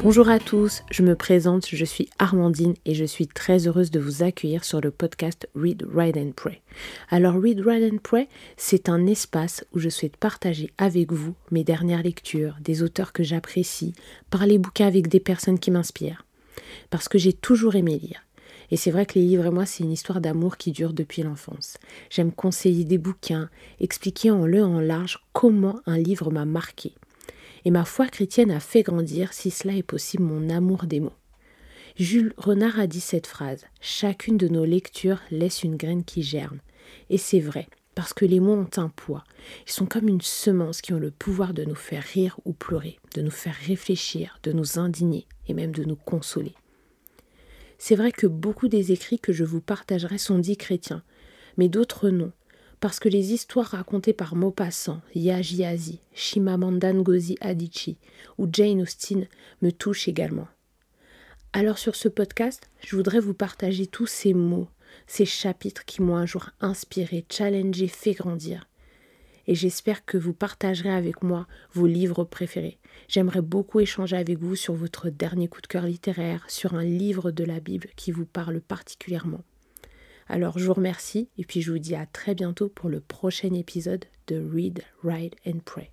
Bonjour à tous, je me présente, je suis Armandine et je suis très heureuse de vous accueillir sur le podcast Read, Write and Pray. Alors Read, Write and Pray, c'est un espace où je souhaite partager avec vous mes dernières lectures, des auteurs que j'apprécie, parler bouquins avec des personnes qui m'inspirent. Parce que j'ai toujours aimé lire. Et c'est vrai que les livres et moi, c'est une histoire d'amour qui dure depuis l'enfance. J'aime conseiller des bouquins, expliquer en le en large comment un livre m'a marqué et ma foi chrétienne a fait grandir, si cela est possible, mon amour des mots. Jules Renard a dit cette phrase Chacune de nos lectures laisse une graine qui germe. Et c'est vrai, parce que les mots ont un poids. Ils sont comme une semence qui ont le pouvoir de nous faire rire ou pleurer, de nous faire réfléchir, de nous indigner et même de nous consoler. C'est vrai que beaucoup des écrits que je vous partagerai sont dits chrétiens, mais d'autres non, parce que les histoires racontées par Maupassant, Yaji Shimamanda Ngozi ou Jane Austen me touchent également. Alors sur ce podcast, je voudrais vous partager tous ces mots, ces chapitres qui m'ont un jour inspiré, challengé, fait grandir. Et j'espère que vous partagerez avec moi vos livres préférés. J'aimerais beaucoup échanger avec vous sur votre dernier coup de cœur littéraire, sur un livre de la Bible qui vous parle particulièrement. Alors je vous remercie et puis je vous dis à très bientôt pour le prochain épisode de Read, Write and Pray.